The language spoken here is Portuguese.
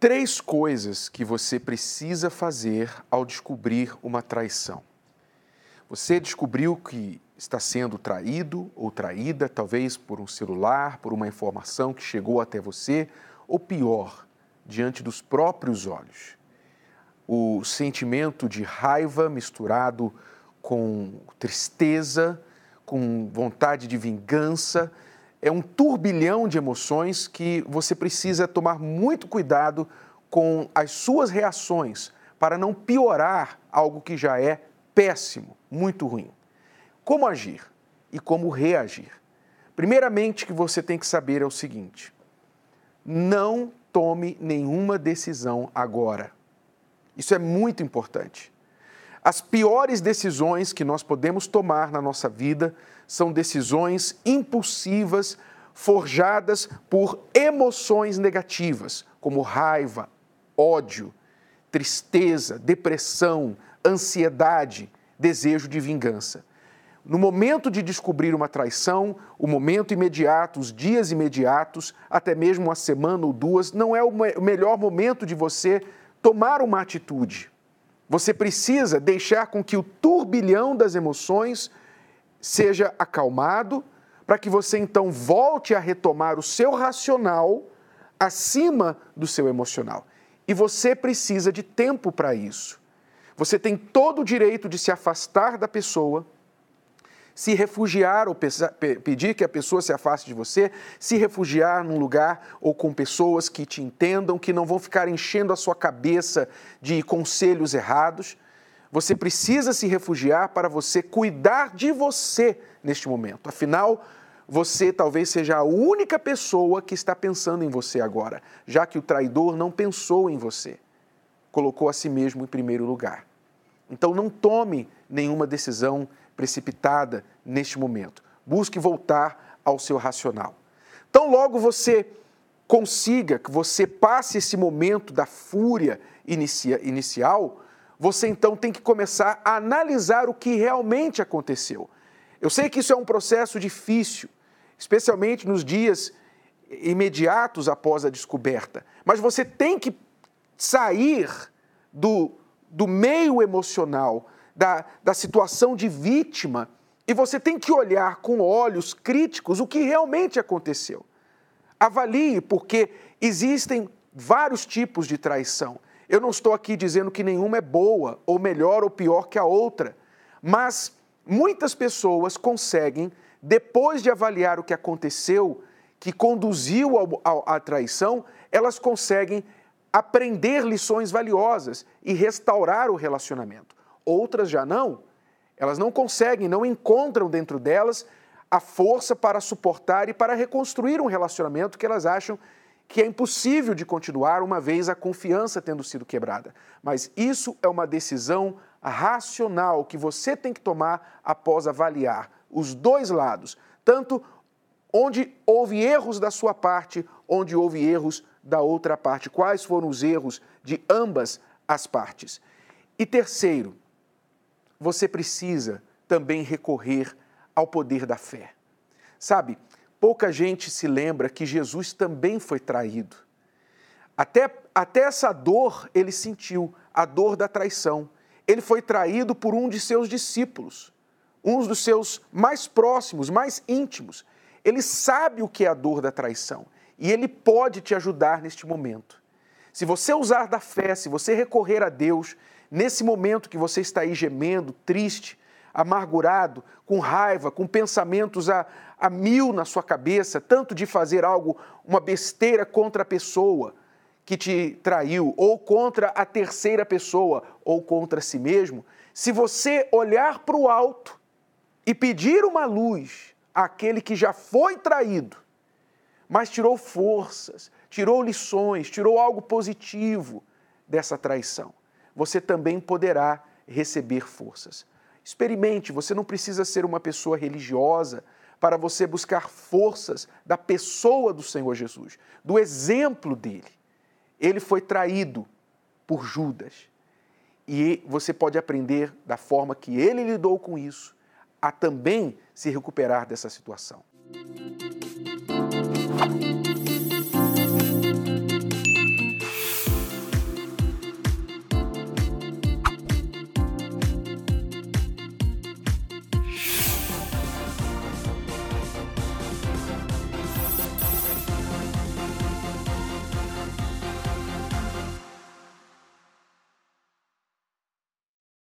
Três coisas que você precisa fazer ao descobrir uma traição. Você descobriu que está sendo traído ou traída, talvez por um celular, por uma informação que chegou até você, ou pior, diante dos próprios olhos. O sentimento de raiva misturado com tristeza, com vontade de vingança, é um turbilhão de emoções que você precisa tomar muito cuidado com as suas reações para não piorar algo que já é péssimo, muito ruim. Como agir e como reagir? Primeiramente, que você tem que saber é o seguinte: não tome nenhuma decisão agora. Isso é muito importante. As piores decisões que nós podemos tomar na nossa vida são decisões impulsivas, forjadas por emoções negativas, como raiva, ódio, tristeza, depressão, ansiedade, desejo de vingança. No momento de descobrir uma traição, o momento imediato, os dias imediatos, até mesmo uma semana ou duas, não é o melhor momento de você tomar uma atitude. Você precisa deixar com que o turbilhão das emoções seja acalmado, para que você então volte a retomar o seu racional acima do seu emocional. E você precisa de tempo para isso. Você tem todo o direito de se afastar da pessoa, se refugiar ou pedir que a pessoa se afaste de você, se refugiar num lugar ou com pessoas que te entendam, que não vão ficar enchendo a sua cabeça de conselhos errados. Você precisa se refugiar para você cuidar de você neste momento. Afinal, você talvez seja a única pessoa que está pensando em você agora, já que o traidor não pensou em você, colocou a si mesmo em primeiro lugar. Então não tome nenhuma decisão precipitada neste momento. Busque voltar ao seu racional. Então, logo você consiga, que você passe esse momento da fúria inicia, inicial, você então tem que começar a analisar o que realmente aconteceu. Eu sei que isso é um processo difícil, especialmente nos dias imediatos após a descoberta, mas você tem que sair do do meio emocional, da, da situação de vítima, e você tem que olhar com olhos críticos o que realmente aconteceu. Avalie, porque existem vários tipos de traição. Eu não estou aqui dizendo que nenhuma é boa, ou melhor ou pior que a outra, mas muitas pessoas conseguem, depois de avaliar o que aconteceu, que conduziu à traição, elas conseguem aprender lições valiosas e restaurar o relacionamento. Outras já não. Elas não conseguem, não encontram dentro delas a força para suportar e para reconstruir um relacionamento que elas acham que é impossível de continuar uma vez a confiança tendo sido quebrada. Mas isso é uma decisão racional que você tem que tomar após avaliar os dois lados, tanto onde houve erros da sua parte, onde houve erros da outra parte, quais foram os erros de ambas as partes. E terceiro, você precisa também recorrer ao poder da fé. Sabe, pouca gente se lembra que Jesus também foi traído. Até, até essa dor ele sentiu, a dor da traição. Ele foi traído por um de seus discípulos, um dos seus mais próximos, mais íntimos. Ele sabe o que é a dor da traição e ele pode te ajudar neste momento. Se você usar da fé, se você recorrer a Deus, nesse momento que você está aí gemendo, triste, amargurado, com raiva, com pensamentos a, a mil na sua cabeça, tanto de fazer algo, uma besteira contra a pessoa que te traiu, ou contra a terceira pessoa, ou contra si mesmo, se você olhar para o alto e pedir uma luz àquele que já foi traído, mas tirou forças, tirou lições, tirou algo positivo dessa traição. Você também poderá receber forças. Experimente, você não precisa ser uma pessoa religiosa para você buscar forças da pessoa do Senhor Jesus, do exemplo dele. Ele foi traído por Judas. E você pode aprender da forma que ele lidou com isso, a também se recuperar dessa situação.